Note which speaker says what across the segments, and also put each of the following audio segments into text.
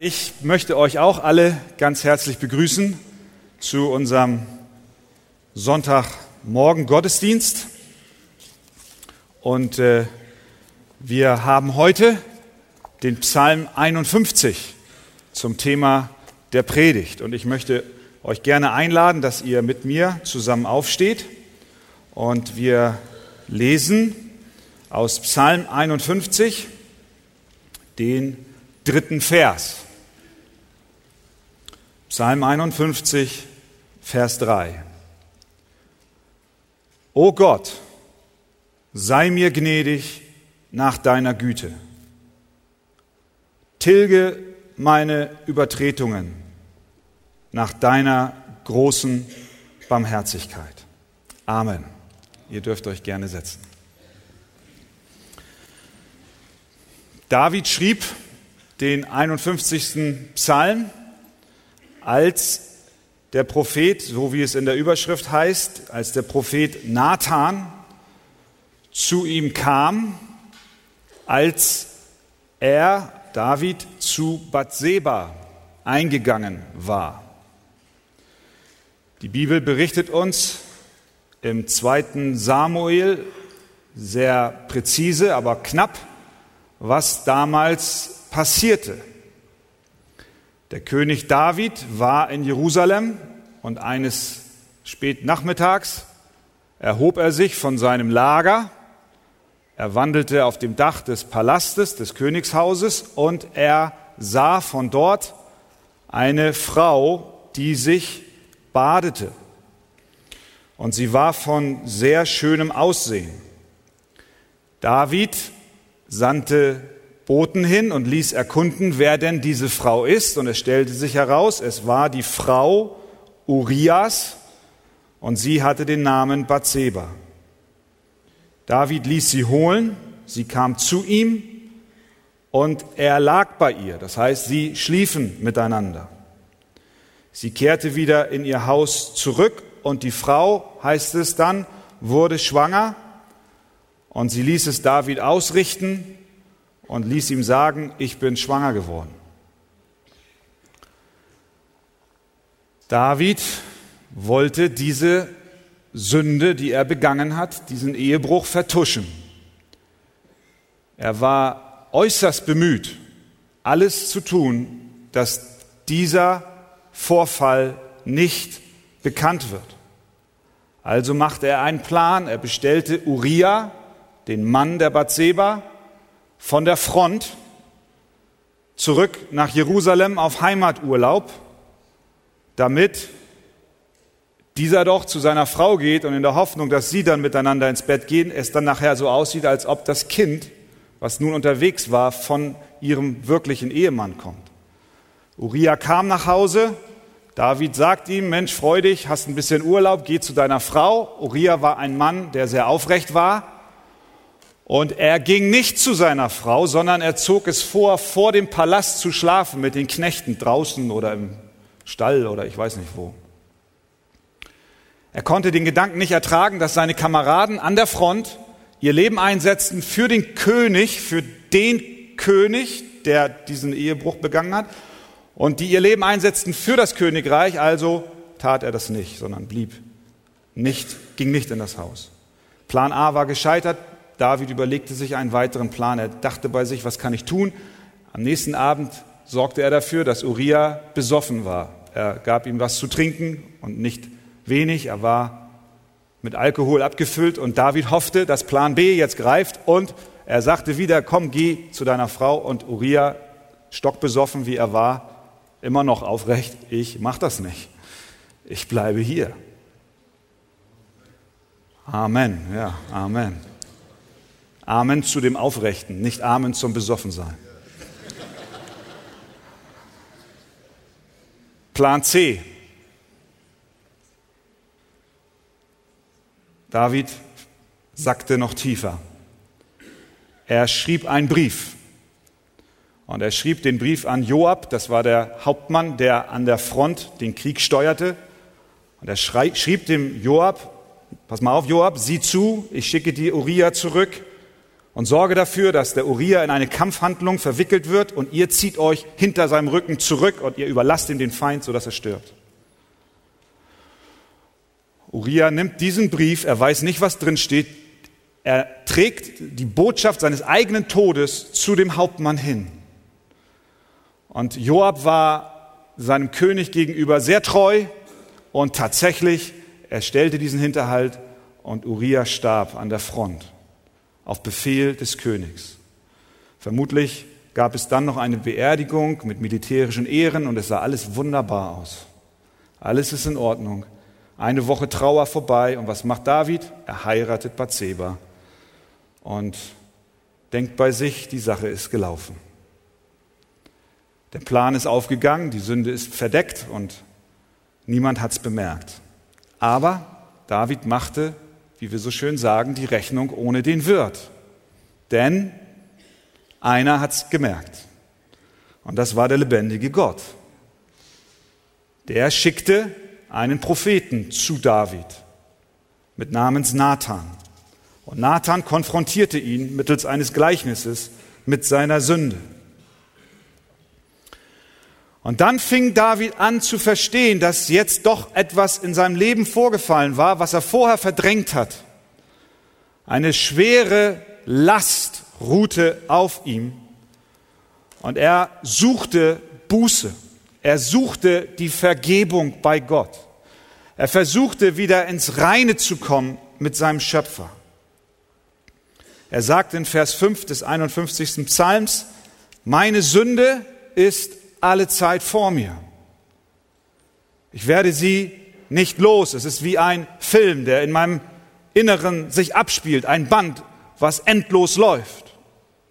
Speaker 1: Ich möchte euch auch alle ganz herzlich begrüßen zu unserem Sonntagmorgen Gottesdienst. Und äh, wir haben heute den Psalm 51 zum Thema der Predigt. Und ich möchte euch gerne einladen, dass ihr mit mir zusammen aufsteht und wir lesen aus Psalm 51 den dritten Vers. Psalm 51, Vers 3. O Gott, sei mir gnädig nach deiner Güte. Tilge meine Übertretungen nach deiner großen Barmherzigkeit. Amen. Ihr dürft euch gerne setzen. David schrieb den 51. Psalm als der Prophet, so wie es in der Überschrift heißt, als der Prophet Nathan zu ihm kam, als er, David, zu Bathseba eingegangen war. Die Bibel berichtet uns im zweiten Samuel sehr präzise, aber knapp, was damals passierte. Der König David war in Jerusalem und eines Spätnachmittags erhob er sich von seinem Lager, er wandelte auf dem Dach des Palastes, des Königshauses und er sah von dort eine Frau, die sich badete. Und sie war von sehr schönem Aussehen. David sandte Boten hin und ließ erkunden, wer denn diese Frau ist. Und es stellte sich heraus, es war die Frau Urias und sie hatte den Namen Bathseba. David ließ sie holen, sie kam zu ihm und er lag bei ihr. Das heißt, sie schliefen miteinander. Sie kehrte wieder in ihr Haus zurück und die Frau, heißt es dann, wurde schwanger und sie ließ es David ausrichten und ließ ihm sagen, ich bin schwanger geworden. David wollte diese Sünde, die er begangen hat, diesen Ehebruch vertuschen. Er war äußerst bemüht, alles zu tun, dass dieser Vorfall nicht bekannt wird. Also machte er einen Plan. Er bestellte Uriah, den Mann der Bathseba, von der Front zurück nach Jerusalem auf Heimaturlaub, damit dieser doch zu seiner Frau geht und in der Hoffnung, dass sie dann miteinander ins Bett gehen, es dann nachher so aussieht, als ob das Kind, was nun unterwegs war, von ihrem wirklichen Ehemann kommt. Uriah kam nach Hause, David sagt ihm, Mensch, freu dich, hast ein bisschen Urlaub, geh zu deiner Frau. Uriah war ein Mann, der sehr aufrecht war, und er ging nicht zu seiner Frau, sondern er zog es vor, vor dem Palast zu schlafen mit den Knechten draußen oder im Stall oder ich weiß nicht wo. Er konnte den Gedanken nicht ertragen, dass seine Kameraden an der Front ihr Leben einsetzten für den König, für den König, der diesen Ehebruch begangen hat, und die ihr Leben einsetzten für das Königreich, also tat er das nicht, sondern blieb nicht, ging nicht in das Haus. Plan A war gescheitert, David überlegte sich einen weiteren Plan. Er dachte bei sich, was kann ich tun? Am nächsten Abend sorgte er dafür, dass Uriah besoffen war. Er gab ihm was zu trinken und nicht wenig. Er war mit Alkohol abgefüllt und David hoffte, dass Plan B jetzt greift und er sagte wieder, komm, geh zu deiner Frau und Uriah, stockbesoffen wie er war, immer noch aufrecht, ich mach das nicht. Ich bleibe hier. Amen, ja, Amen. Amen zu dem Aufrechten, nicht Amen zum Besoffensein. Plan C. David sackte noch tiefer. Er schrieb einen Brief. Und er schrieb den Brief an Joab, das war der Hauptmann, der an der Front den Krieg steuerte. Und er schrieb dem Joab, pass mal auf, Joab, sieh zu, ich schicke dir Uriah zurück und sorge dafür, dass der Uriah in eine Kampfhandlung verwickelt wird und ihr zieht euch hinter seinem Rücken zurück und ihr überlasst ihm den Feind, sodass er stirbt. Uriah nimmt diesen Brief, er weiß nicht, was drin steht, er trägt die Botschaft seines eigenen Todes zu dem Hauptmann hin. Und Joab war seinem König gegenüber sehr treu und tatsächlich, er stellte diesen Hinterhalt und Uriah starb an der Front auf Befehl des Königs. Vermutlich gab es dann noch eine Beerdigung mit militärischen Ehren und es sah alles wunderbar aus. Alles ist in Ordnung. Eine Woche Trauer vorbei und was macht David? Er heiratet Bathseba und denkt bei sich, die Sache ist gelaufen. Der Plan ist aufgegangen, die Sünde ist verdeckt und niemand hat es bemerkt. Aber David machte wie wir so schön sagen, die Rechnung ohne den Wirt. Denn einer hat's gemerkt. Und das war der lebendige Gott. Der schickte einen Propheten zu David mit Namens Nathan. Und Nathan konfrontierte ihn mittels eines Gleichnisses mit seiner Sünde. Und dann fing David an zu verstehen, dass jetzt doch etwas in seinem Leben vorgefallen war, was er vorher verdrängt hat. Eine schwere Last ruhte auf ihm und er suchte Buße. Er suchte die Vergebung bei Gott. Er versuchte wieder ins Reine zu kommen mit seinem Schöpfer. Er sagt in Vers 5 des 51. Psalms, meine Sünde ist alle Zeit vor mir. Ich werde sie nicht los. Es ist wie ein Film, der in meinem Inneren sich abspielt, ein Band, was endlos läuft.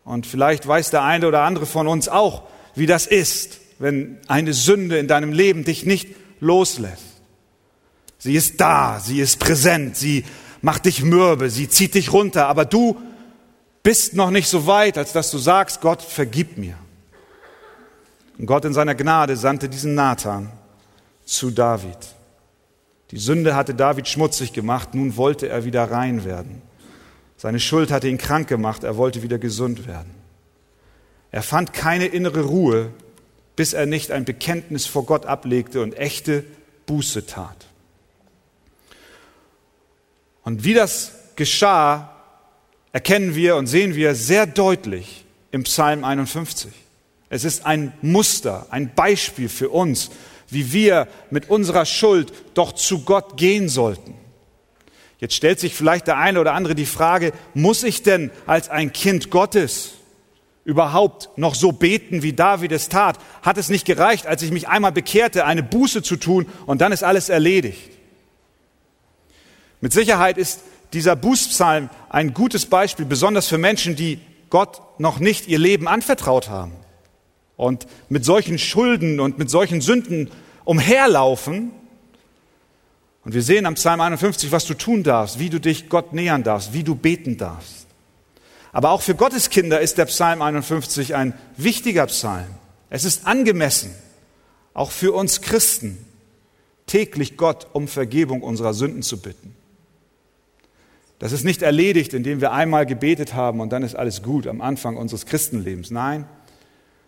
Speaker 1: Und vielleicht weiß der eine oder andere von uns auch, wie das ist, wenn eine Sünde in deinem Leben dich nicht loslässt. Sie ist da, sie ist präsent, sie macht dich mürbe, sie zieht dich runter, aber du bist noch nicht so weit, als dass du sagst, Gott, vergib mir. Und Gott in seiner Gnade sandte diesen Nathan zu David. Die Sünde hatte David schmutzig gemacht, nun wollte er wieder rein werden. Seine Schuld hatte ihn krank gemacht, er wollte wieder gesund werden. Er fand keine innere Ruhe, bis er nicht ein Bekenntnis vor Gott ablegte und echte Buße tat. Und wie das geschah, erkennen wir und sehen wir sehr deutlich im Psalm 51. Es ist ein Muster, ein Beispiel für uns, wie wir mit unserer Schuld doch zu Gott gehen sollten. Jetzt stellt sich vielleicht der eine oder andere die Frage, muss ich denn als ein Kind Gottes überhaupt noch so beten, wie David es tat? Hat es nicht gereicht, als ich mich einmal bekehrte, eine Buße zu tun und dann ist alles erledigt? Mit Sicherheit ist dieser Bußpsalm ein gutes Beispiel, besonders für Menschen, die Gott noch nicht ihr Leben anvertraut haben und mit solchen Schulden und mit solchen Sünden umherlaufen. Und wir sehen am Psalm 51, was du tun darfst, wie du dich Gott nähern darfst, wie du beten darfst. Aber auch für Gottes Kinder ist der Psalm 51 ein wichtiger Psalm. Es ist angemessen, auch für uns Christen, täglich Gott um Vergebung unserer Sünden zu bitten. Das ist nicht erledigt, indem wir einmal gebetet haben und dann ist alles gut am Anfang unseres Christenlebens. Nein,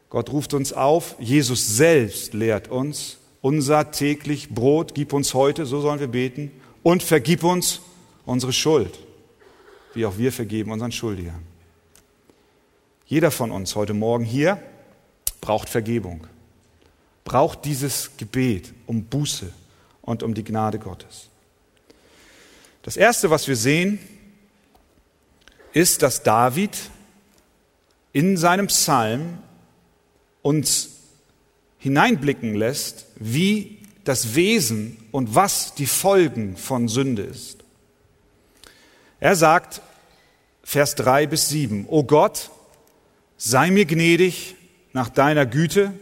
Speaker 1: Gott ruft uns auf, Jesus selbst lehrt uns, unser täglich Brot gib uns heute, so sollen wir beten, und vergib uns unsere Schuld, wie auch wir vergeben unseren Schuldigern. Jeder von uns heute Morgen hier braucht Vergebung, braucht dieses Gebet um Buße und um die Gnade Gottes. Das Erste, was wir sehen, ist, dass David in seinem Psalm uns hineinblicken lässt, wie das Wesen und was die Folgen von Sünde ist. Er sagt, Vers 3 bis 7, O Gott, sei mir gnädig nach deiner Güte,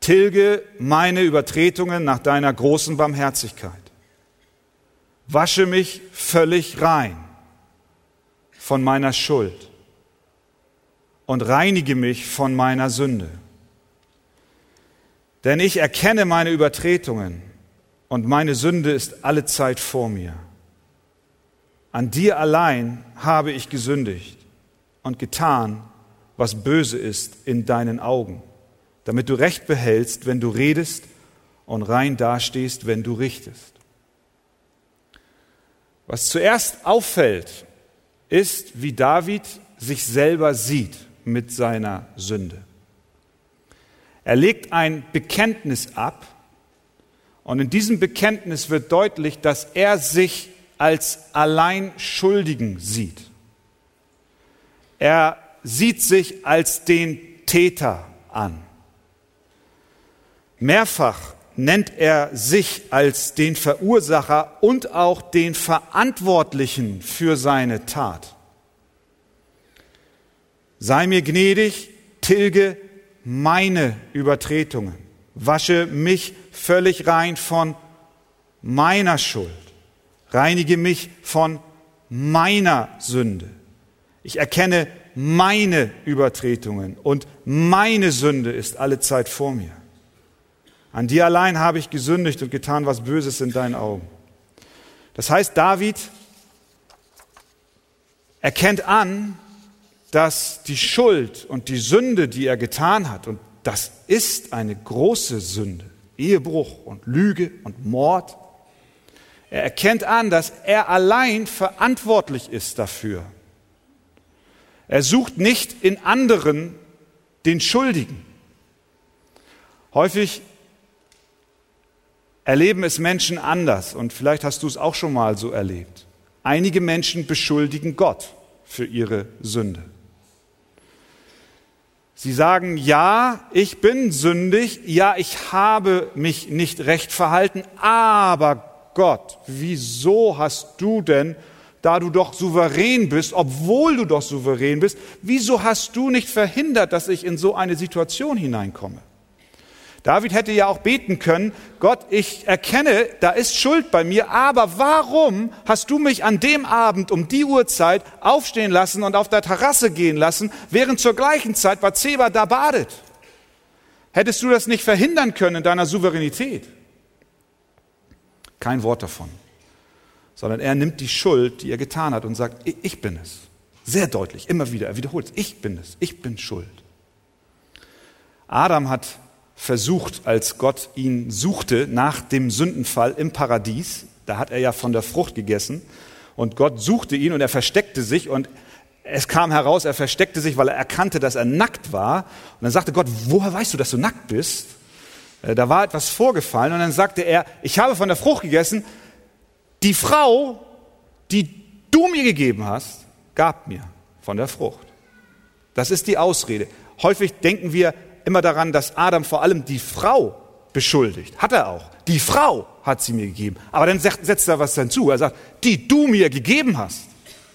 Speaker 1: tilge meine Übertretungen nach deiner großen Barmherzigkeit, wasche mich völlig rein von meiner Schuld und reinige mich von meiner Sünde. Denn ich erkenne meine Übertretungen und meine Sünde ist alle Zeit vor mir. An dir allein habe ich gesündigt und getan, was böse ist in deinen Augen, damit du Recht behältst, wenn du redest und rein dastehst, wenn du richtest. Was zuerst auffällt, ist, wie David sich selber sieht mit seiner Sünde. Er legt ein Bekenntnis ab und in diesem Bekenntnis wird deutlich, dass er sich als allein Schuldigen sieht. Er sieht sich als den Täter an. Mehrfach nennt er sich als den Verursacher und auch den Verantwortlichen für seine Tat. Sei mir gnädig, tilge meine Übertretungen, wasche mich völlig rein von meiner Schuld, reinige mich von meiner Sünde. Ich erkenne meine Übertretungen und meine Sünde ist alle Zeit vor mir. An dir allein habe ich gesündigt und getan, was Böses in deinen Augen. Das heißt, David erkennt an, dass die Schuld und die Sünde, die er getan hat, und das ist eine große Sünde, Ehebruch und Lüge und Mord, er erkennt an, dass er allein verantwortlich ist dafür. Er sucht nicht in anderen den Schuldigen. Häufig erleben es Menschen anders und vielleicht hast du es auch schon mal so erlebt. Einige Menschen beschuldigen Gott für ihre Sünde. Sie sagen, ja, ich bin sündig, ja, ich habe mich nicht recht verhalten, aber Gott, wieso hast du denn, da du doch souverän bist, obwohl du doch souverän bist, wieso hast du nicht verhindert, dass ich in so eine Situation hineinkomme? David hätte ja auch beten können, Gott, ich erkenne, da ist Schuld bei mir, aber warum hast du mich an dem Abend um die Uhrzeit aufstehen lassen und auf der Terrasse gehen lassen, während zur gleichen Zeit Bathseba da badet? Hättest du das nicht verhindern können in deiner Souveränität? Kein Wort davon. Sondern er nimmt die Schuld, die er getan hat, und sagt, ich bin es. Sehr deutlich, immer wieder. Er wiederholt es. Ich bin es. Ich bin schuld. Adam hat versucht, als Gott ihn suchte nach dem Sündenfall im Paradies, da hat er ja von der Frucht gegessen, und Gott suchte ihn und er versteckte sich und es kam heraus, er versteckte sich, weil er erkannte, dass er nackt war. Und dann sagte Gott, woher weißt du, dass du nackt bist? Äh, da war etwas vorgefallen und dann sagte er, ich habe von der Frucht gegessen, die Frau, die du mir gegeben hast, gab mir von der Frucht. Das ist die Ausrede. Häufig denken wir immer daran, dass Adam vor allem die Frau beschuldigt. Hat er auch. Die Frau hat sie mir gegeben. Aber dann setzt er was hinzu. Er sagt, die du mir gegeben hast.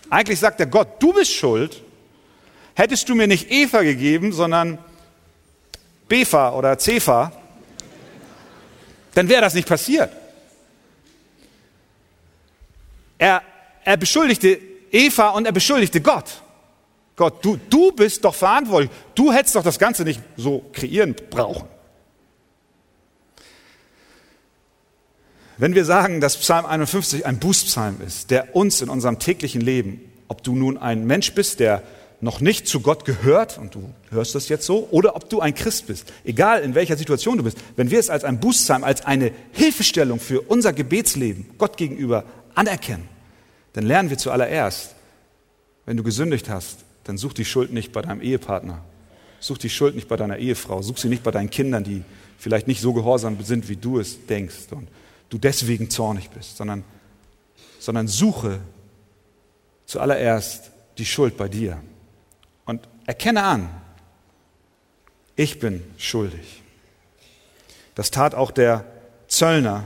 Speaker 1: Eigentlich sagt er Gott, du bist schuld. Hättest du mir nicht Eva gegeben, sondern Befa oder Cefa, dann wäre das nicht passiert. Er, er beschuldigte Eva und er beschuldigte Gott. Gott, du, du bist doch verantwortlich. Du hättest doch das Ganze nicht so kreieren brauchen. Wenn wir sagen, dass Psalm 51 ein Bußpsalm ist, der uns in unserem täglichen Leben, ob du nun ein Mensch bist, der noch nicht zu Gott gehört, und du hörst das jetzt so, oder ob du ein Christ bist, egal in welcher Situation du bist, wenn wir es als ein Bußpsalm, als eine Hilfestellung für unser Gebetsleben Gott gegenüber anerkennen, dann lernen wir zuallererst, wenn du gesündigt hast, dann such die Schuld nicht bei deinem Ehepartner, such die Schuld nicht bei deiner Ehefrau, such sie nicht bei deinen Kindern, die vielleicht nicht so gehorsam sind, wie du es denkst und du deswegen zornig bist, sondern, sondern suche zuallererst die Schuld bei dir. Und erkenne an, ich bin schuldig. Das tat auch der Zöllner,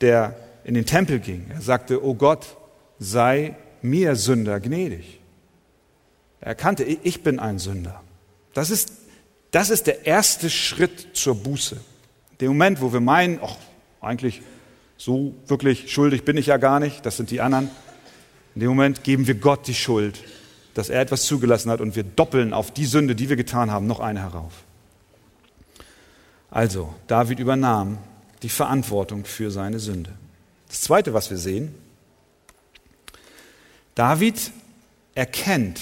Speaker 1: der in den Tempel ging. Er sagte, O Gott, sei mir Sünder gnädig. Er erkannte, ich bin ein Sünder. Das ist, das ist der erste Schritt zur Buße. Der Moment, wo wir meinen, ach, eigentlich so wirklich schuldig bin ich ja gar nicht, das sind die anderen. In dem Moment geben wir Gott die Schuld dass er etwas zugelassen hat und wir doppeln auf die Sünde, die wir getan haben, noch eine herauf. Also, David übernahm die Verantwortung für seine Sünde. Das Zweite, was wir sehen, David erkennt,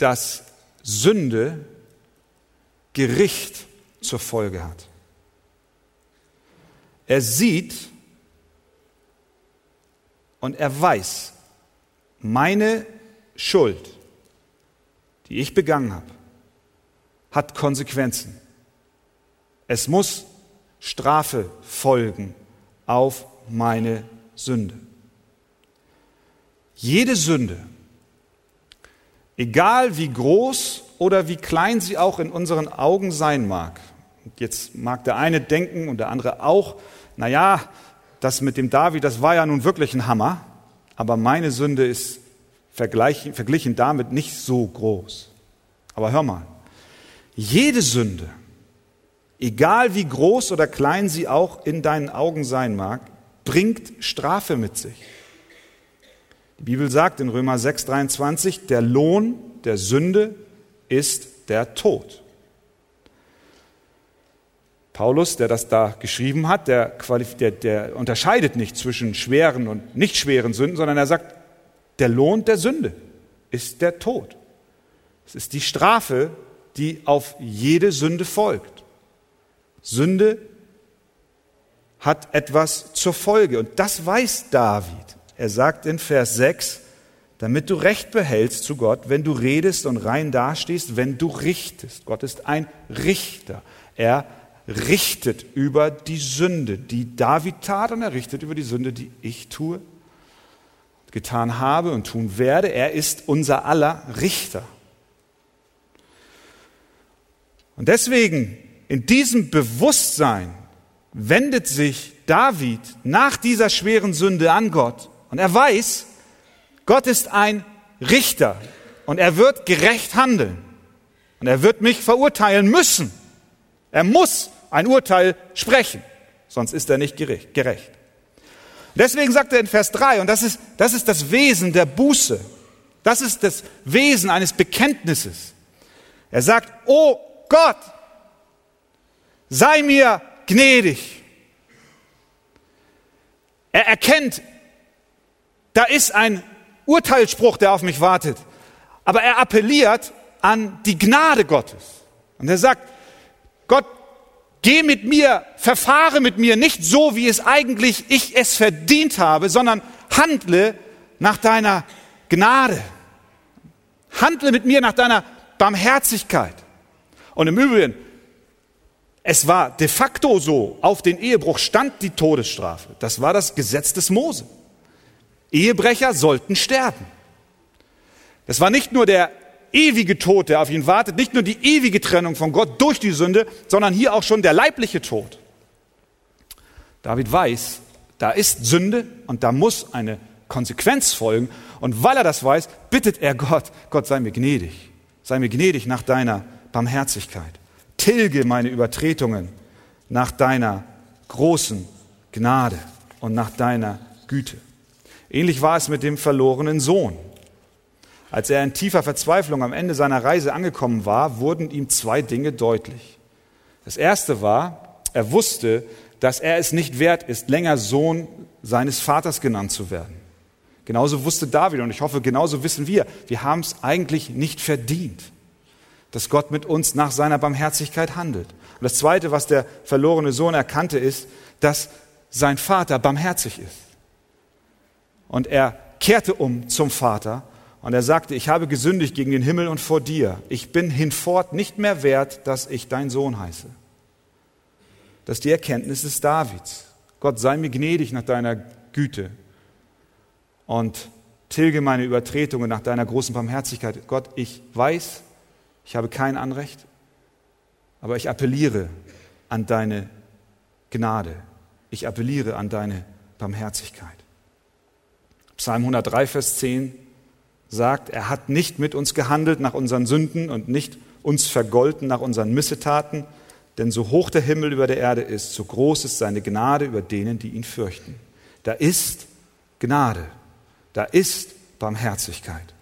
Speaker 1: dass Sünde Gericht zur Folge hat. Er sieht und er weiß, meine Schuld, die ich begangen habe, hat Konsequenzen. Es muss Strafe folgen auf meine Sünde. Jede Sünde, egal wie groß oder wie klein sie auch in unseren Augen sein mag, jetzt mag der eine denken und der andere auch, naja, das mit dem David, das war ja nun wirklich ein Hammer, aber meine Sünde ist verglichen damit nicht so groß. Aber hör mal, jede Sünde, egal wie groß oder klein sie auch in deinen Augen sein mag, bringt Strafe mit sich. Die Bibel sagt in Römer 6, 23, der Lohn der Sünde ist der Tod. Paulus, der das da geschrieben hat, der, der, der unterscheidet nicht zwischen schweren und nicht schweren Sünden, sondern er sagt, der Lohn der Sünde ist der Tod. Es ist die Strafe, die auf jede Sünde folgt. Sünde hat etwas zur Folge und das weiß David. Er sagt in Vers 6, damit du Recht behältst zu Gott, wenn du redest und rein dastehst, wenn du richtest. Gott ist ein Richter. Er richtet über die Sünde, die David tat und er richtet über die Sünde, die ich tue, getan habe und tun werde. Er ist unser aller Richter. Und deswegen, in diesem Bewusstsein, wendet sich David nach dieser schweren Sünde an Gott. Und er weiß, Gott ist ein Richter und er wird gerecht handeln. Und er wird mich verurteilen müssen. Er muss ein Urteil sprechen, sonst ist er nicht gerecht. Deswegen sagt er in Vers 3, und das ist, das ist das Wesen der Buße, das ist das Wesen eines Bekenntnisses. Er sagt, oh Gott, sei mir gnädig. Er erkennt, da ist ein Urteilsspruch, der auf mich wartet. Aber er appelliert an die Gnade Gottes. Und er sagt, Gott, Geh mit mir, verfahre mit mir nicht so, wie es eigentlich ich es verdient habe, sondern handle nach deiner Gnade. Handle mit mir nach deiner Barmherzigkeit. Und im Übrigen, es war de facto so, auf den Ehebruch stand die Todesstrafe. Das war das Gesetz des Mose. Ehebrecher sollten sterben. Das war nicht nur der ewige Tod, der auf ihn wartet, nicht nur die ewige Trennung von Gott durch die Sünde, sondern hier auch schon der leibliche Tod. David weiß, da ist Sünde und da muss eine Konsequenz folgen. Und weil er das weiß, bittet er Gott, Gott sei mir gnädig, sei mir gnädig nach deiner Barmherzigkeit. Tilge meine Übertretungen nach deiner großen Gnade und nach deiner Güte. Ähnlich war es mit dem verlorenen Sohn. Als er in tiefer Verzweiflung am Ende seiner Reise angekommen war, wurden ihm zwei Dinge deutlich. Das erste war, er wusste, dass er es nicht wert ist, länger Sohn seines Vaters genannt zu werden. Genauso wusste David und ich hoffe, genauso wissen wir, wir haben es eigentlich nicht verdient, dass Gott mit uns nach seiner Barmherzigkeit handelt. Und das Zweite, was der verlorene Sohn erkannte, ist, dass sein Vater barmherzig ist. Und er kehrte um zum Vater und er sagte, ich habe gesündigt gegen den Himmel und vor dir. Ich bin hinfort nicht mehr wert, dass ich dein Sohn heiße. Das ist die Erkenntnis des Davids. Gott sei mir gnädig nach deiner Güte und tilge meine Übertretungen nach deiner großen Barmherzigkeit. Gott, ich weiß, ich habe kein Anrecht, aber ich appelliere an deine Gnade. Ich appelliere an deine Barmherzigkeit. Psalm 103, Vers 10 sagt, er hat nicht mit uns gehandelt nach unseren Sünden und nicht uns vergolten nach unseren Missetaten, denn so hoch der Himmel über der Erde ist, so groß ist seine Gnade über denen, die ihn fürchten. Da ist Gnade, da ist Barmherzigkeit.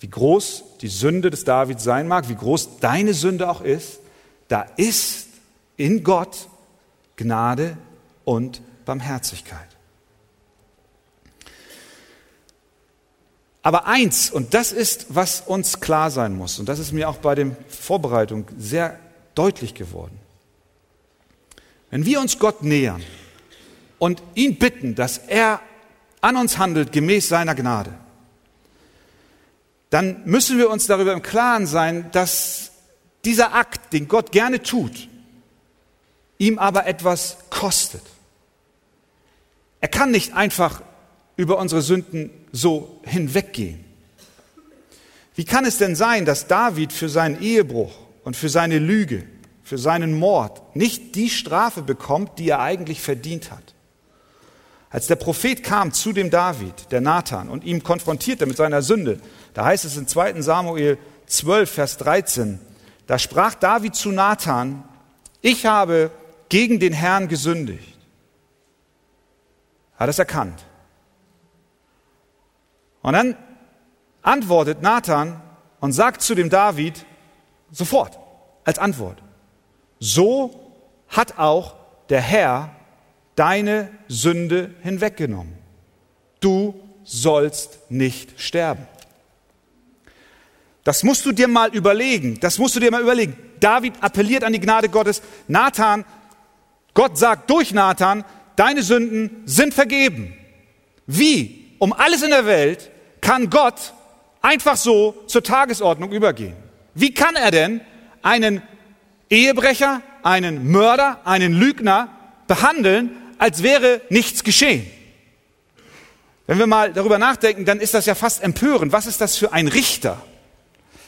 Speaker 1: Wie groß die Sünde des David sein mag, wie groß deine Sünde auch ist, da ist in Gott Gnade und Barmherzigkeit. Aber eins, und das ist, was uns klar sein muss, und das ist mir auch bei der Vorbereitung sehr deutlich geworden. Wenn wir uns Gott nähern und ihn bitten, dass er an uns handelt gemäß seiner Gnade, dann müssen wir uns darüber im Klaren sein, dass dieser Akt, den Gott gerne tut, ihm aber etwas kostet. Er kann nicht einfach über unsere Sünden so hinweggehen. Wie kann es denn sein, dass David für seinen Ehebruch und für seine Lüge, für seinen Mord nicht die Strafe bekommt, die er eigentlich verdient hat? Als der Prophet kam zu dem David, der Nathan, und ihm konfrontierte mit seiner Sünde, da heißt es in 2 Samuel 12, Vers 13, da sprach David zu Nathan, ich habe gegen den Herrn gesündigt. Hat es erkannt. Und dann antwortet Nathan und sagt zu dem David sofort als Antwort, so hat auch der Herr deine Sünde hinweggenommen. Du sollst nicht sterben. Das musst du dir mal überlegen. Das musst du dir mal überlegen. David appelliert an die Gnade Gottes. Nathan, Gott sagt durch Nathan, deine Sünden sind vergeben. Wie um alles in der Welt kann Gott einfach so zur Tagesordnung übergehen? Wie kann er denn einen Ehebrecher, einen Mörder, einen Lügner behandeln, als wäre nichts geschehen? Wenn wir mal darüber nachdenken, dann ist das ja fast empörend. Was ist das für ein Richter?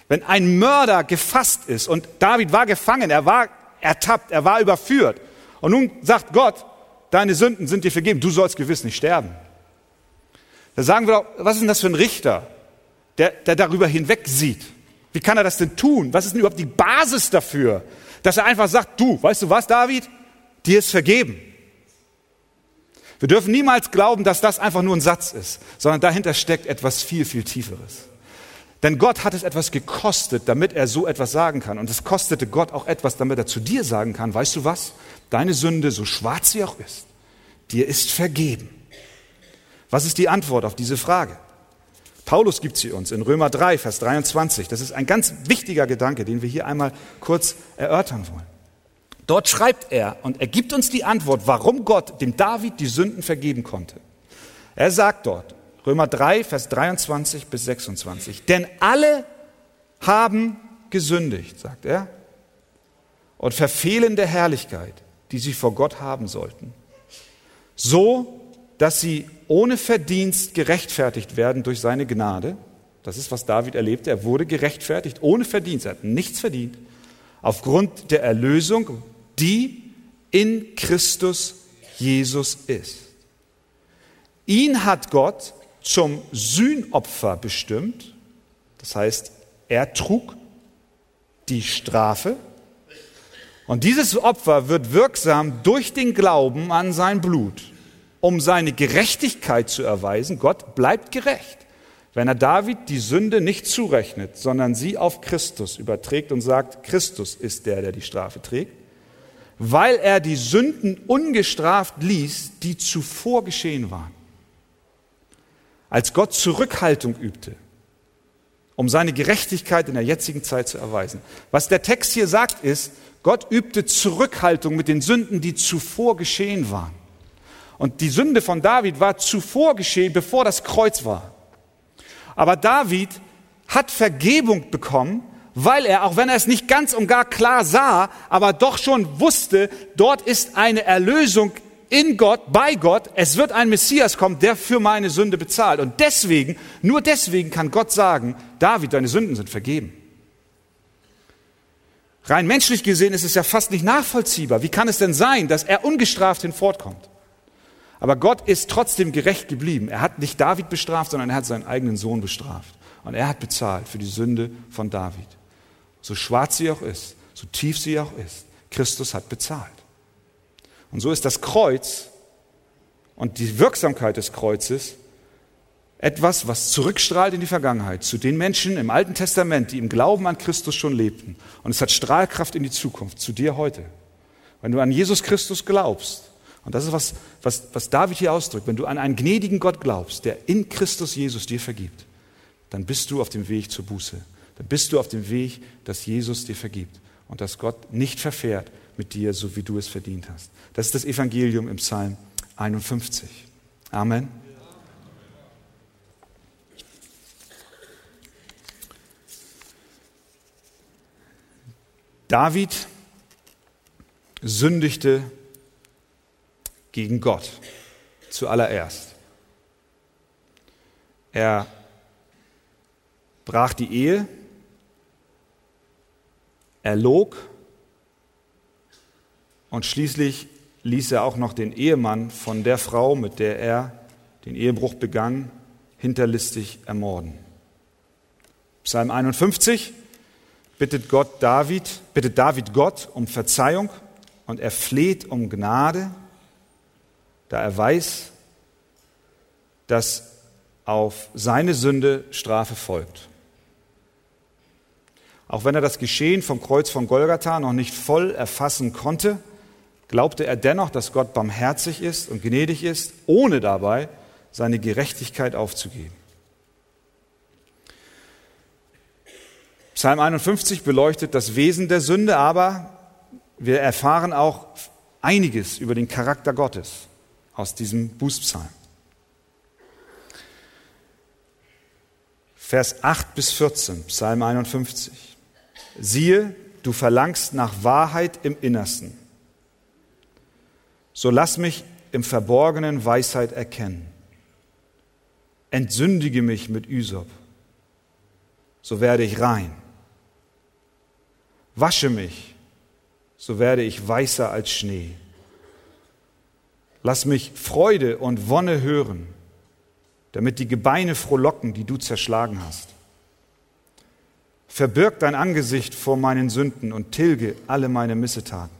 Speaker 1: Wenn ein Mörder gefasst ist und David war gefangen, er war ertappt, er war überführt. Und nun sagt Gott, deine Sünden sind dir vergeben, du sollst gewiss nicht sterben. Da sagen wir doch, was ist denn das für ein Richter, der, der darüber hinweg sieht? Wie kann er das denn tun? Was ist denn überhaupt die Basis dafür, dass er einfach sagt, du, weißt du was, David? Dir ist vergeben. Wir dürfen niemals glauben, dass das einfach nur ein Satz ist, sondern dahinter steckt etwas viel, viel Tieferes. Denn Gott hat es etwas gekostet, damit er so etwas sagen kann. Und es kostete Gott auch etwas, damit er zu dir sagen kann, weißt du was? Deine Sünde, so schwarz sie auch ist, dir ist vergeben. Was ist die Antwort auf diese Frage? Paulus gibt sie uns in Römer 3, Vers 23. Das ist ein ganz wichtiger Gedanke, den wir hier einmal kurz erörtern wollen. Dort schreibt er und er gibt uns die Antwort, warum Gott dem David die Sünden vergeben konnte. Er sagt dort, Römer 3, Vers 23 bis 26. Denn alle haben gesündigt, sagt er, und verfehlen der Herrlichkeit, die sie vor Gott haben sollten. So, dass sie ohne Verdienst gerechtfertigt werden durch seine Gnade. Das ist, was David erlebte. Er wurde gerechtfertigt ohne Verdienst. Er hat nichts verdient. Aufgrund der Erlösung, die in Christus Jesus ist. Ihn hat Gott zum Sühnopfer bestimmt. Das heißt, er trug die Strafe. Und dieses Opfer wird wirksam durch den Glauben an sein Blut, um seine Gerechtigkeit zu erweisen. Gott bleibt gerecht, wenn er David die Sünde nicht zurechnet, sondern sie auf Christus überträgt und sagt, Christus ist der, der die Strafe trägt, weil er die Sünden ungestraft ließ, die zuvor geschehen waren als Gott Zurückhaltung übte, um seine Gerechtigkeit in der jetzigen Zeit zu erweisen. Was der Text hier sagt, ist, Gott übte Zurückhaltung mit den Sünden, die zuvor geschehen waren. Und die Sünde von David war zuvor geschehen, bevor das Kreuz war. Aber David hat Vergebung bekommen, weil er, auch wenn er es nicht ganz und gar klar sah, aber doch schon wusste, dort ist eine Erlösung in Gott, bei Gott, es wird ein Messias kommen, der für meine Sünde bezahlt. Und deswegen, nur deswegen kann Gott sagen, David, deine Sünden sind vergeben. Rein menschlich gesehen ist es ja fast nicht nachvollziehbar. Wie kann es denn sein, dass er ungestraft hinfortkommt? Aber Gott ist trotzdem gerecht geblieben. Er hat nicht David bestraft, sondern er hat seinen eigenen Sohn bestraft. Und er hat bezahlt für die Sünde von David. So schwarz sie auch ist, so tief sie auch ist, Christus hat bezahlt. Und so ist das Kreuz und die Wirksamkeit des Kreuzes etwas, was zurückstrahlt in die Vergangenheit, zu den Menschen im Alten Testament, die im Glauben an Christus schon lebten. Und es hat Strahlkraft in die Zukunft, zu dir heute. Wenn du an Jesus Christus glaubst, und das ist was, was, was David hier ausdrückt, wenn du an einen gnädigen Gott glaubst, der in Christus Jesus dir vergibt, dann bist du auf dem Weg zur Buße. Dann bist du auf dem Weg, dass Jesus dir vergibt und dass Gott nicht verfährt mit dir, so wie du es verdient hast. Das ist das Evangelium im Psalm 51. Amen. David sündigte gegen Gott zuallererst. Er brach die Ehe, er log und schließlich ließ er auch noch den Ehemann von der Frau, mit der er den Ehebruch begann, hinterlistig ermorden. Psalm 51 bittet Gott David, bittet David Gott um Verzeihung und er fleht um Gnade, da er weiß, dass auf seine Sünde Strafe folgt. Auch wenn er das Geschehen vom Kreuz von Golgatha noch nicht voll erfassen konnte, glaubte er dennoch, dass Gott barmherzig ist und gnädig ist, ohne dabei seine Gerechtigkeit aufzugeben. Psalm 51 beleuchtet das Wesen der Sünde, aber wir erfahren auch einiges über den Charakter Gottes aus diesem Bußpsalm. Vers 8 bis 14, Psalm 51. Siehe, du verlangst nach Wahrheit im Innersten. So lass mich im Verborgenen Weisheit erkennen. Entsündige mich mit Üsop, so werde ich rein. Wasche mich, so werde ich weißer als Schnee. Lass mich Freude und Wonne hören, damit die Gebeine frohlocken, die du zerschlagen hast. Verbirg dein Angesicht vor meinen Sünden und tilge alle meine Missetaten.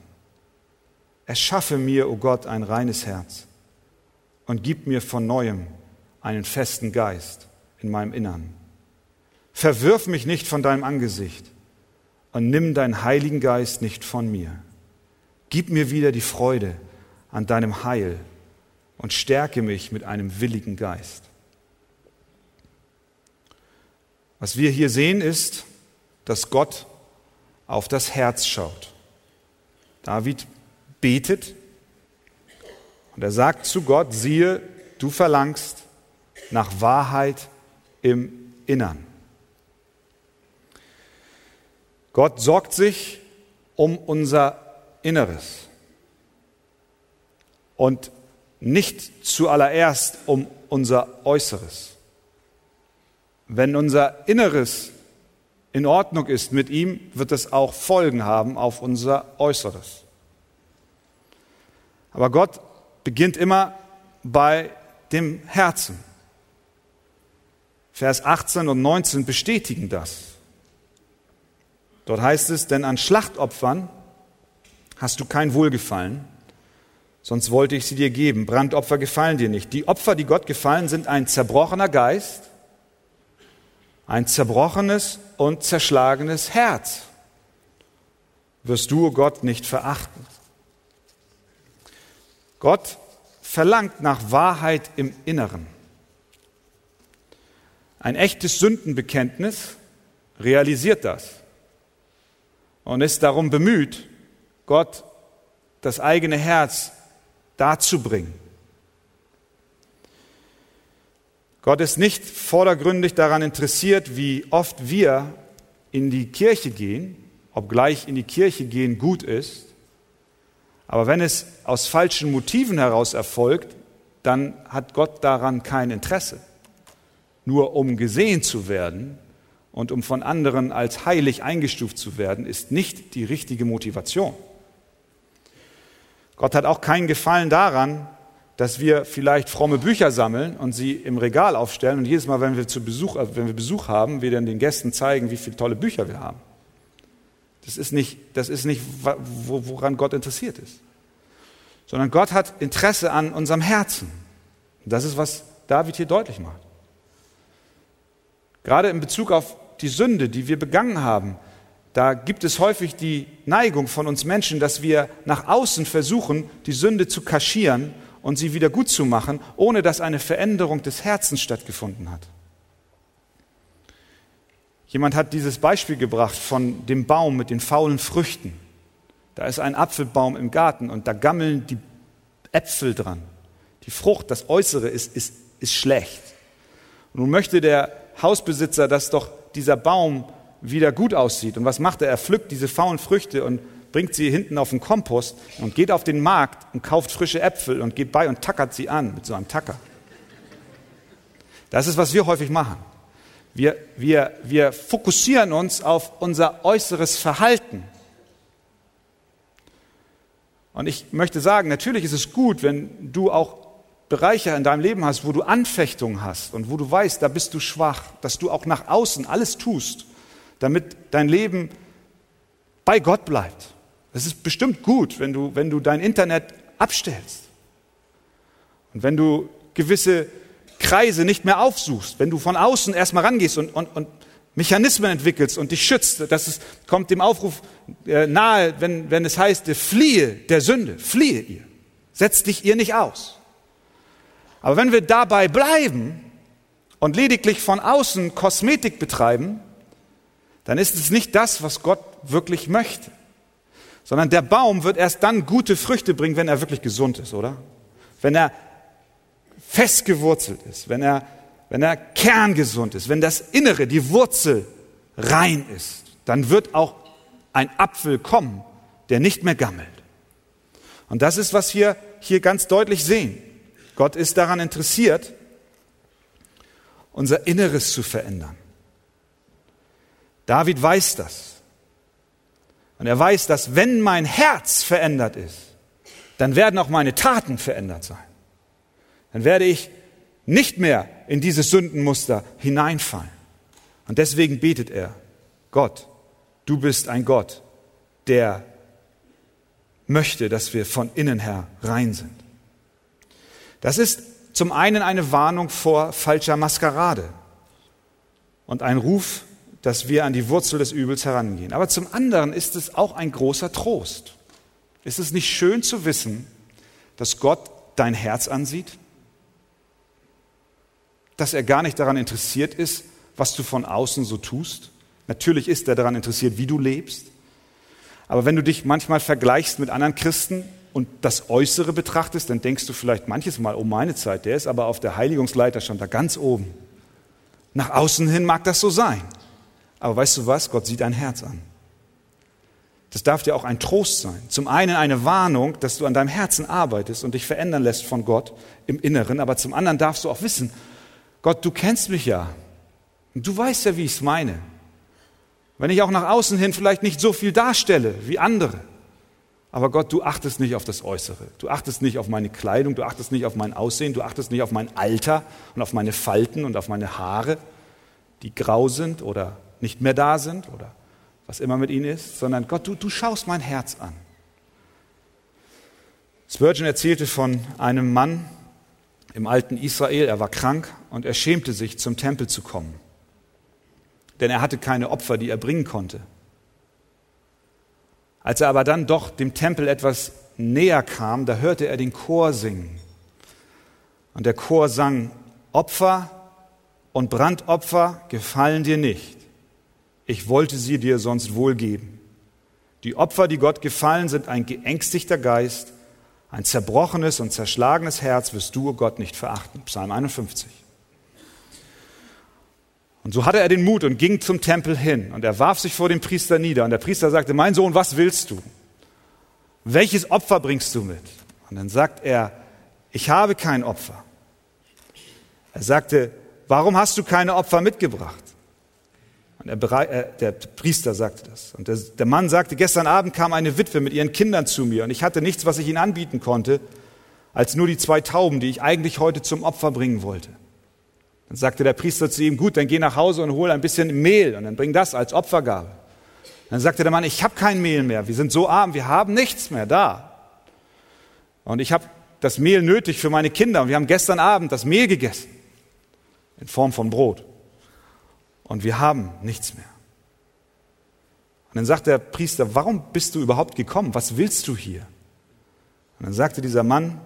Speaker 1: Erschaffe mir, o oh Gott, ein reines Herz und gib mir von neuem einen festen Geist in meinem Innern. Verwirf mich nicht von deinem Angesicht und nimm deinen Heiligen Geist nicht von mir. Gib mir wieder die Freude an deinem Heil und stärke mich mit einem willigen Geist. Was wir hier sehen ist, dass Gott auf das Herz schaut. David betet und er sagt zu Gott, siehe, du verlangst nach Wahrheit im Innern. Gott sorgt sich um unser Inneres und nicht zuallererst um unser Äußeres. Wenn unser Inneres in Ordnung ist mit ihm, wird es auch Folgen haben auf unser Äußeres. Aber Gott beginnt immer bei dem Herzen. Vers 18 und 19 bestätigen das. Dort heißt es, denn an Schlachtopfern hast du kein Wohlgefallen, sonst wollte ich sie dir geben. Brandopfer gefallen dir nicht. Die Opfer, die Gott gefallen, sind ein zerbrochener Geist, ein zerbrochenes und zerschlagenes Herz. Wirst du, Gott, nicht verachten. Gott verlangt nach Wahrheit im Inneren. Ein echtes Sündenbekenntnis realisiert das und ist darum bemüht, Gott das eigene Herz darzubringen. Gott ist nicht vordergründig daran interessiert, wie oft wir in die Kirche gehen, obgleich in die Kirche gehen gut ist. Aber wenn es aus falschen Motiven heraus erfolgt, dann hat Gott daran kein Interesse. Nur um gesehen zu werden, und um von anderen als heilig eingestuft zu werden, ist nicht die richtige Motivation. Gott hat auch keinen Gefallen daran, dass wir vielleicht fromme Bücher sammeln und sie im Regal aufstellen und jedes Mal, wenn wir, zu Besuch, also wenn wir Besuch haben, wir dann den Gästen zeigen, wie viele tolle Bücher wir haben. Das ist nicht, das ist nicht woran Gott interessiert ist. Sondern Gott hat Interesse an unserem Herzen. Das ist, was David hier deutlich macht. Gerade in Bezug auf die Sünde, die wir begangen haben, da gibt es häufig die Neigung von uns Menschen, dass wir nach außen versuchen, die Sünde zu kaschieren und sie wieder gut zu machen, ohne dass eine Veränderung des Herzens stattgefunden hat. Jemand hat dieses Beispiel gebracht von dem Baum mit den faulen Früchten. Da ist ein Apfelbaum im Garten und da gammeln die Äpfel dran. Die Frucht, das Äußere ist, ist, ist schlecht. Und nun möchte der Hausbesitzer, dass doch dieser Baum wieder gut aussieht. Und was macht er? Er pflückt diese faulen Früchte und bringt sie hinten auf den Kompost und geht auf den Markt und kauft frische Äpfel und geht bei und tackert sie an mit so einem Tacker. Das ist, was wir häufig machen. Wir, wir, wir fokussieren uns auf unser äußeres Verhalten. Und ich möchte sagen, natürlich ist es gut, wenn du auch Bereiche in deinem Leben hast, wo du Anfechtungen hast und wo du weißt, da bist du schwach, dass du auch nach außen alles tust, damit dein Leben bei Gott bleibt. Es ist bestimmt gut, wenn du, wenn du dein Internet abstellst und wenn du gewisse Kreise nicht mehr aufsuchst, wenn du von außen erstmal rangehst und, und, und Mechanismen entwickelst und dich schützt. Das ist, kommt dem Aufruf äh, nahe, wenn, wenn es heißt, fliehe der Sünde, fliehe ihr. Setz dich ihr nicht aus. Aber wenn wir dabei bleiben und lediglich von außen Kosmetik betreiben, dann ist es nicht das, was Gott wirklich möchte. Sondern der Baum wird erst dann gute Früchte bringen, wenn er wirklich gesund ist, oder? Wenn er fest gewurzelt ist, wenn er, wenn er kerngesund ist, wenn das Innere, die Wurzel rein ist, dann wird auch ein Apfel kommen, der nicht mehr gammelt. Und das ist, was wir hier ganz deutlich sehen. Gott ist daran interessiert, unser Inneres zu verändern. David weiß das. Und er weiß, dass wenn mein Herz verändert ist, dann werden auch meine Taten verändert sein dann werde ich nicht mehr in dieses Sündenmuster hineinfallen. Und deswegen betet er, Gott, du bist ein Gott, der möchte, dass wir von innen her rein sind. Das ist zum einen eine Warnung vor falscher Maskerade und ein Ruf, dass wir an die Wurzel des Übels herangehen. Aber zum anderen ist es auch ein großer Trost. Ist es nicht schön zu wissen, dass Gott dein Herz ansieht? dass er gar nicht daran interessiert ist, was du von außen so tust. Natürlich ist er daran interessiert, wie du lebst. Aber wenn du dich manchmal vergleichst mit anderen Christen und das Äußere betrachtest, dann denkst du vielleicht manches Mal, oh meine Zeit, der ist aber auf der Heiligungsleiter schon da ganz oben. Nach außen hin mag das so sein. Aber weißt du was? Gott sieht dein Herz an. Das darf dir auch ein Trost sein. Zum einen eine Warnung, dass du an deinem Herzen arbeitest und dich verändern lässt von Gott im Inneren, aber zum anderen darfst du auch wissen, Gott, du kennst mich ja. Und du weißt ja, wie ich es meine. Wenn ich auch nach außen hin vielleicht nicht so viel darstelle wie andere. Aber Gott, du achtest nicht auf das Äußere. Du achtest nicht auf meine Kleidung, du achtest nicht auf mein Aussehen, du achtest nicht auf mein Alter und auf meine Falten und auf meine Haare, die grau sind oder nicht mehr da sind oder was immer mit ihnen ist, sondern Gott, du, du schaust mein Herz an. Spurgeon erzählte von einem Mann, im alten Israel. Er war krank und er schämte sich, zum Tempel zu kommen. Denn er hatte keine Opfer, die er bringen konnte. Als er aber dann doch dem Tempel etwas näher kam, da hörte er den Chor singen. Und der Chor sang, Opfer und Brandopfer gefallen dir nicht. Ich wollte sie dir sonst wohl geben. Die Opfer, die Gott gefallen, sind ein geängstigter Geist, ein zerbrochenes und zerschlagenes Herz wirst du, Gott, nicht verachten. Psalm 51. Und so hatte er den Mut und ging zum Tempel hin und er warf sich vor dem Priester nieder und der Priester sagte, mein Sohn, was willst du? Welches Opfer bringst du mit? Und dann sagt er, ich habe kein Opfer. Er sagte, warum hast du keine Opfer mitgebracht? Und er, äh, der Priester sagte das. Und der, der Mann sagte, gestern Abend kam eine Witwe mit ihren Kindern zu mir und ich hatte nichts, was ich ihnen anbieten konnte, als nur die zwei Tauben, die ich eigentlich heute zum Opfer bringen wollte. Dann sagte der Priester zu ihm, gut, dann geh nach Hause und hol ein bisschen Mehl und dann bring das als Opfergabe. Dann sagte der Mann, ich habe kein Mehl mehr, wir sind so arm, wir haben nichts mehr da. Und ich habe das Mehl nötig für meine Kinder und wir haben gestern Abend das Mehl gegessen in Form von Brot und wir haben nichts mehr. Und dann sagt der Priester, warum bist du überhaupt gekommen? Was willst du hier? Und dann sagte dieser Mann,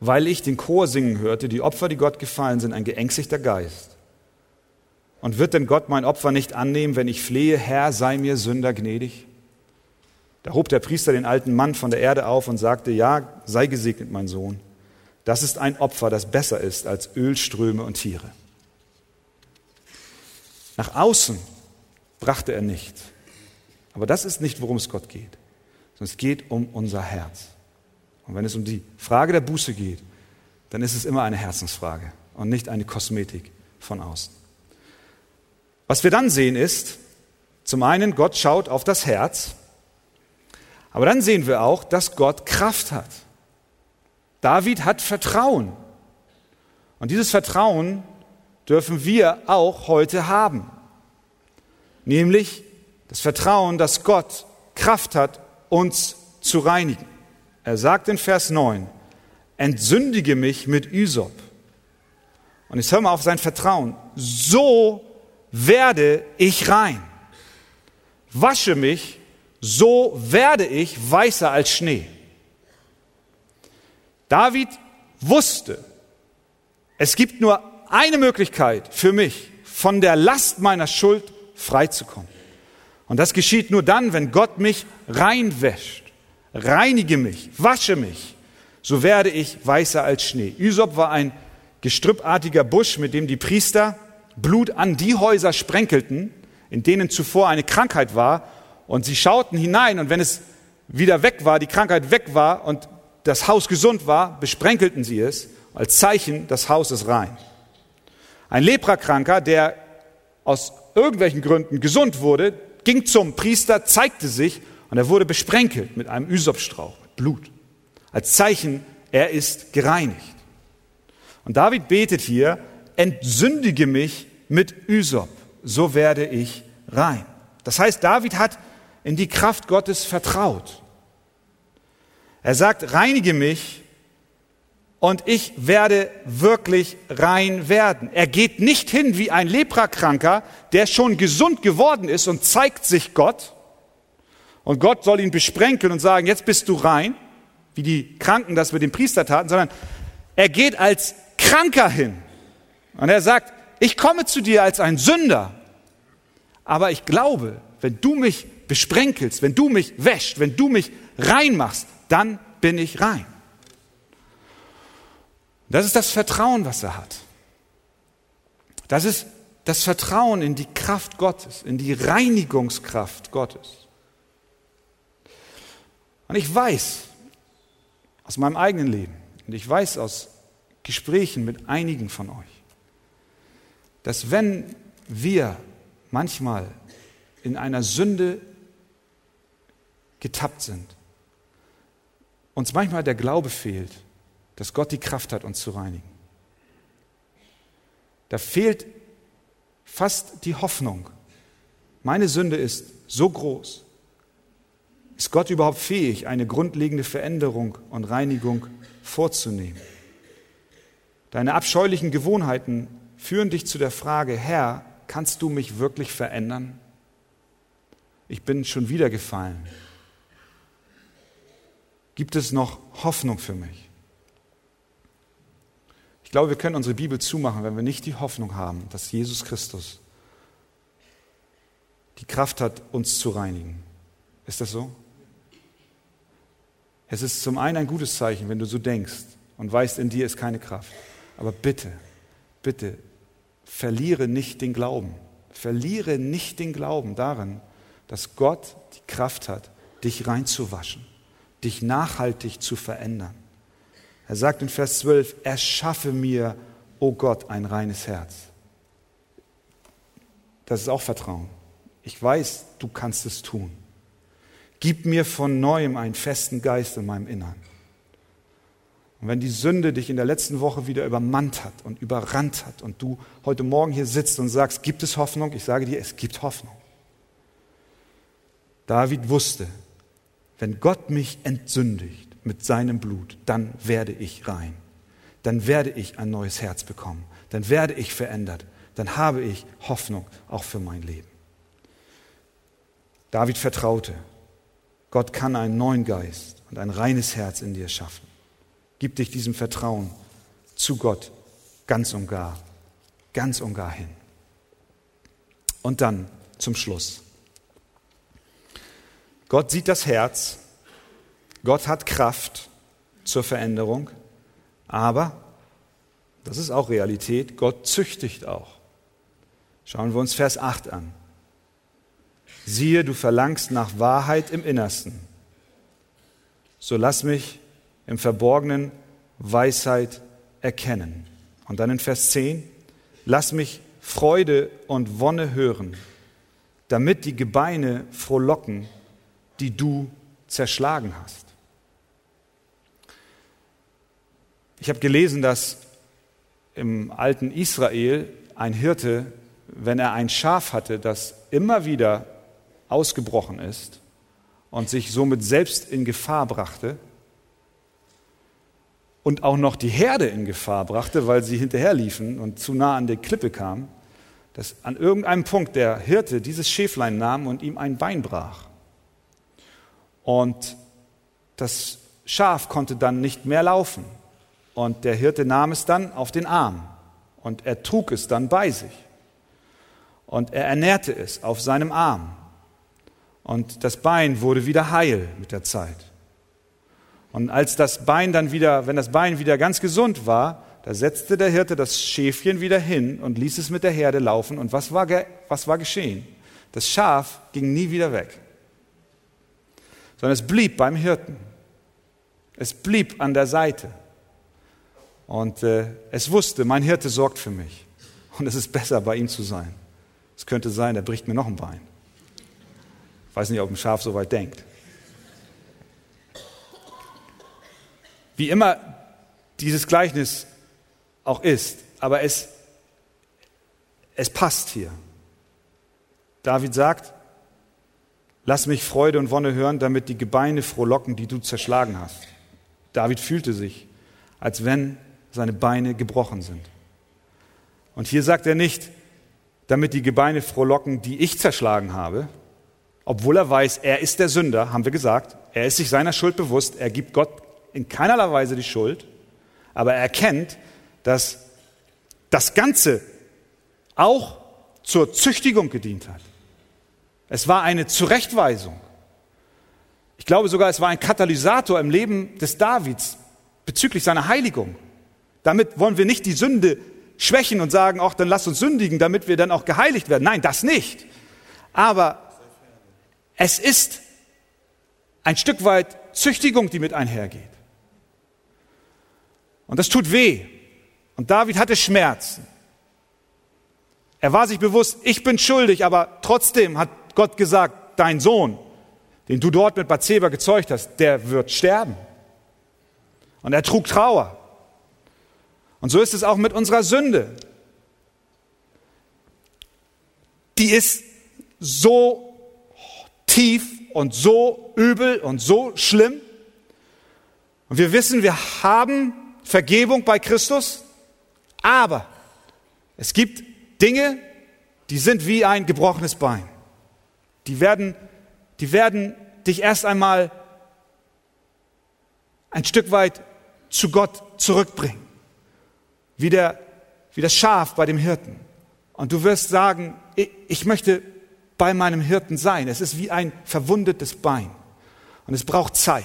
Speaker 1: weil ich den Chor singen hörte, die Opfer, die Gott gefallen sind, ein geängstigter Geist. Und wird denn Gott mein Opfer nicht annehmen, wenn ich flehe, Herr, sei mir Sünder gnädig? Da hob der Priester den alten Mann von der Erde auf und sagte, ja, sei gesegnet, mein Sohn. Das ist ein Opfer, das besser ist als Ölströme und Tiere. Nach außen brachte er nichts. Aber das ist nicht, worum es Gott geht, sondern es geht um unser Herz. Und wenn es um die Frage der Buße geht, dann ist es immer eine Herzensfrage und nicht eine Kosmetik von außen. Was wir dann sehen ist, zum einen, Gott schaut auf das Herz, aber dann sehen wir auch, dass Gott Kraft hat. David hat Vertrauen. Und dieses Vertrauen dürfen wir auch heute haben. Nämlich das Vertrauen, dass Gott Kraft hat, uns zu reinigen. Er sagt in Vers 9, entsündige mich mit Ysop. Und jetzt hör mal auf sein Vertrauen. So werde ich rein. Wasche mich, so werde ich weißer als Schnee. David wusste, es gibt nur eine Möglichkeit für mich, von der Last meiner Schuld freizukommen. Und das geschieht nur dann, wenn Gott mich reinwäscht. Reinige mich, wasche mich, so werde ich weißer als Schnee. Ysop war ein gestrüppartiger Busch, mit dem die Priester Blut an die Häuser sprenkelten, in denen zuvor eine Krankheit war. Und sie schauten hinein und wenn es wieder weg war, die Krankheit weg war und das Haus gesund war, besprenkelten sie es als Zeichen, das Haus ist rein. Ein Leprakranker, der aus irgendwelchen Gründen gesund wurde, ging zum Priester, zeigte sich und er wurde besprenkelt mit einem Ysopstrauch, mit Blut, als Zeichen, er ist gereinigt. Und David betet hier, entsündige mich mit Ysop, so werde ich rein. Das heißt, David hat in die Kraft Gottes vertraut. Er sagt, reinige mich und ich werde wirklich rein werden. Er geht nicht hin wie ein Leprakranker, der schon gesund geworden ist und zeigt sich Gott. Und Gott soll ihn besprenkeln und sagen, jetzt bist du rein, wie die Kranken das mit dem Priester taten, sondern er geht als Kranker hin. Und er sagt, ich komme zu dir als ein Sünder, aber ich glaube, wenn du mich besprenkelst, wenn du mich wäscht, wenn du mich reinmachst, dann bin ich rein. Das ist das Vertrauen, was er hat. Das ist das Vertrauen in die Kraft Gottes, in die Reinigungskraft Gottes. Und ich weiß aus meinem eigenen Leben und ich weiß aus Gesprächen mit einigen von euch, dass wenn wir manchmal in einer Sünde getappt sind, uns manchmal der Glaube fehlt, dass Gott die Kraft hat, uns zu reinigen. Da fehlt fast die Hoffnung. Meine Sünde ist so groß. Ist Gott überhaupt fähig, eine grundlegende Veränderung und Reinigung vorzunehmen? Deine abscheulichen Gewohnheiten führen dich zu der Frage, Herr, kannst du mich wirklich verändern? Ich bin schon wieder gefallen. Gibt es noch Hoffnung für mich? Ich glaube, wir können unsere Bibel zumachen, wenn wir nicht die Hoffnung haben, dass Jesus Christus die Kraft hat, uns zu reinigen. Ist das so? Es ist zum einen ein gutes Zeichen, wenn du so denkst und weißt, in dir ist keine Kraft. Aber bitte, bitte, verliere nicht den Glauben. Verliere nicht den Glauben daran, dass Gott die Kraft hat, dich reinzuwaschen, dich nachhaltig zu verändern. Er sagt in Vers 12, erschaffe mir, o oh Gott, ein reines Herz. Das ist auch Vertrauen. Ich weiß, du kannst es tun. Gib mir von neuem einen festen Geist in meinem Innern. Und wenn die Sünde dich in der letzten Woche wieder übermannt hat und überrannt hat und du heute Morgen hier sitzt und sagst, gibt es Hoffnung? Ich sage dir, es gibt Hoffnung. David wusste, wenn Gott mich entsündigt, mit seinem Blut, dann werde ich rein. Dann werde ich ein neues Herz bekommen. Dann werde ich verändert. Dann habe ich Hoffnung auch für mein Leben. David vertraute, Gott kann einen neuen Geist und ein reines Herz in dir schaffen. Gib dich diesem Vertrauen zu Gott ganz und gar, ganz und gar hin. Und dann zum Schluss. Gott sieht das Herz, Gott hat Kraft zur Veränderung, aber, das ist auch Realität, Gott züchtigt auch. Schauen wir uns Vers 8 an. Siehe, du verlangst nach Wahrheit im Innersten. So lass mich im Verborgenen Weisheit erkennen. Und dann in Vers 10, lass mich Freude und Wonne hören, damit die Gebeine frohlocken, die du zerschlagen hast. Ich habe gelesen, dass im alten Israel ein Hirte, wenn er ein Schaf hatte, das immer wieder ausgebrochen ist und sich somit selbst in Gefahr brachte und auch noch die Herde in Gefahr brachte, weil sie hinterherliefen und zu nah an der Klippe kamen, dass an irgendeinem Punkt der Hirte dieses Schäflein nahm und ihm ein Bein brach. Und das Schaf konnte dann nicht mehr laufen. Und der Hirte nahm es dann auf den Arm und er trug es dann bei sich. Und er ernährte es auf seinem Arm. Und das Bein wurde wieder heil mit der Zeit. Und als das Bein dann wieder, wenn das Bein wieder ganz gesund war, da setzte der Hirte das Schäfchen wieder hin und ließ es mit der Herde laufen. Und was war, was war geschehen? Das Schaf ging nie wieder weg, sondern es blieb beim Hirten. Es blieb an der Seite. Und äh, es wusste, mein Hirte sorgt für mich. Und es ist besser, bei ihm zu sein. Es könnte sein, er bricht mir noch ein Bein. Weiß nicht, ob ein Schaf so weit denkt. Wie immer dieses Gleichnis auch ist, aber es, es passt hier. David sagt, lass mich Freude und Wonne hören, damit die Gebeine frohlocken, die du zerschlagen hast. David fühlte sich, als wenn seine Beine gebrochen sind. Und hier sagt er nicht, damit die Gebeine frohlocken, die ich zerschlagen habe, obwohl er weiß, er ist der Sünder, haben wir gesagt. Er ist sich seiner Schuld bewusst. Er gibt Gott in keinerlei Weise die Schuld. Aber er erkennt, dass das Ganze auch zur Züchtigung gedient hat. Es war eine Zurechtweisung. Ich glaube sogar, es war ein Katalysator im Leben des Davids bezüglich seiner Heiligung. Damit wollen wir nicht die Sünde schwächen und sagen, ach, dann lass uns sündigen, damit wir dann auch geheiligt werden. Nein, das nicht. Aber es ist ein Stück weit Züchtigung, die mit einhergeht. Und das tut weh. Und David hatte Schmerzen. Er war sich bewusst, ich bin schuldig, aber trotzdem hat Gott gesagt, dein Sohn, den du dort mit Bathseba gezeugt hast, der wird sterben. Und er trug Trauer. Und so ist es auch mit unserer Sünde. Die ist so tief und so übel und so schlimm. Und wir wissen, wir haben Vergebung bei Christus, aber es gibt Dinge, die sind wie ein gebrochenes Bein. Die werden, die werden dich erst einmal ein Stück weit zu Gott zurückbringen. Wie, der, wie das Schaf bei dem Hirten. Und du wirst sagen, ich, ich möchte bei meinem Hirten sein. Es ist wie ein verwundetes Bein. Und es braucht Zeit.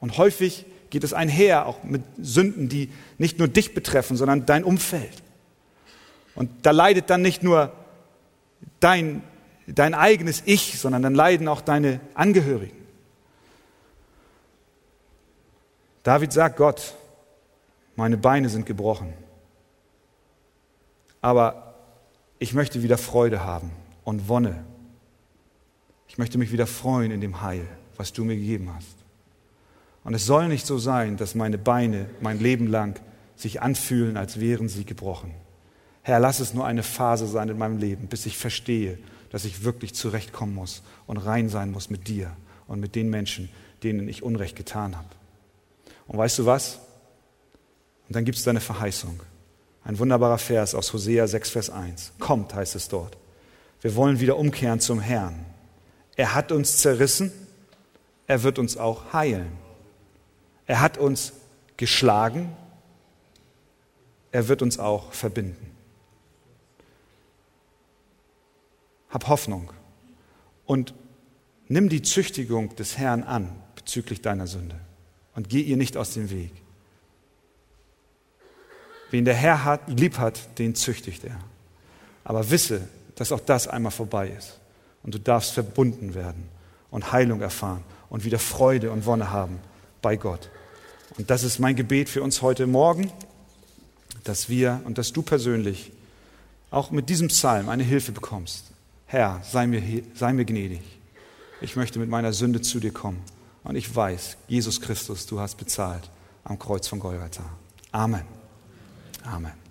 Speaker 1: Und häufig geht es einher auch mit Sünden, die nicht nur dich betreffen, sondern dein Umfeld. Und da leidet dann nicht nur dein, dein eigenes Ich, sondern dann leiden auch deine Angehörigen. David sagt Gott, meine Beine sind gebrochen, aber ich möchte wieder Freude haben und Wonne ich möchte mich wieder freuen in dem Heil, was du mir gegeben hast. Und es soll nicht so sein, dass meine Beine mein Leben lang sich anfühlen, als wären sie gebrochen. Herr, lass es nur eine Phase sein in meinem Leben, bis ich verstehe, dass ich wirklich zurechtkommen muss und rein sein muss mit dir und mit den Menschen, denen ich Unrecht getan habe. Und weißt du was? Und dann gibt es deine Verheißung. Ein wunderbarer Vers aus Hosea 6, Vers 1. Kommt, heißt es dort. Wir wollen wieder umkehren zum Herrn. Er hat uns zerrissen, er wird uns auch heilen. Er hat uns geschlagen, er wird uns auch verbinden. hab Hoffnung und nimm die Züchtigung des Herrn an bezüglich deiner Sünde und geh ihr nicht aus dem Weg. Wen der Herr hat, lieb hat, den züchtigt er. Aber wisse, dass auch das einmal vorbei ist. Und du darfst verbunden werden und Heilung erfahren und wieder Freude und Wonne haben bei Gott. Und das ist mein Gebet für uns heute Morgen, dass wir und dass du persönlich auch mit diesem Psalm eine Hilfe bekommst. Herr, sei mir, sei mir gnädig. Ich möchte mit meiner Sünde zu dir kommen. Und ich weiß, Jesus Christus, du hast bezahlt am Kreuz von Golgatha. Amen. Amen.